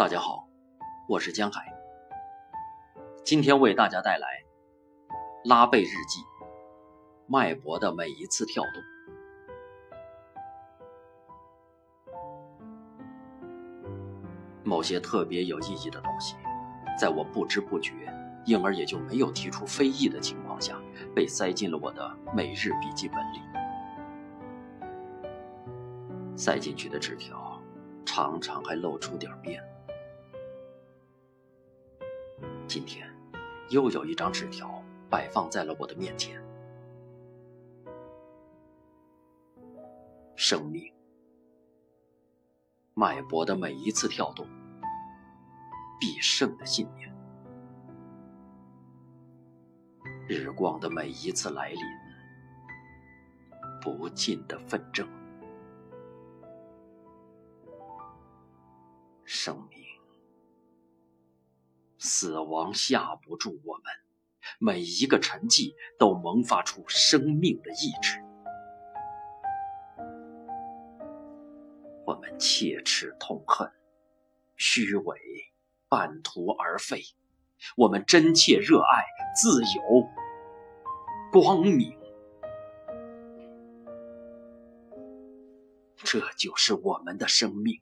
大家好，我是江海。今天为大家带来拉贝日记，脉搏的每一次跳动。某些特别有意义的东西，在我不知不觉，因而也就没有提出非议的情况下，被塞进了我的每日笔记本里。塞进去的纸条，常常还露出点边。今天，又有一张纸条摆放在了我的面前。生命，脉搏的每一次跳动，必胜的信念，日光的每一次来临，不尽的纷争，生命。死亡吓不住我们，每一个沉寂都萌发出生命的意志。我们切齿痛恨，虚伪半途而废；我们真切热爱自由、光明。这就是我们的生命。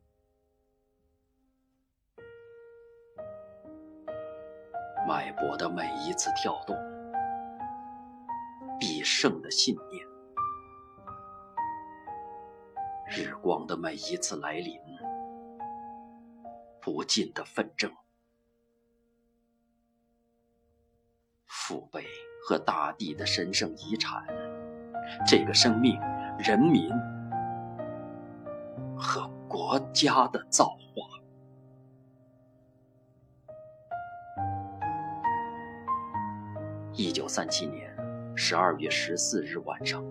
脉搏的每一次跳动，必胜的信念；日光的每一次来临，不尽的纷争。父辈和大地的神圣遗产，这个生命、人民和国家的造化。一九三七年十二月十四日晚上。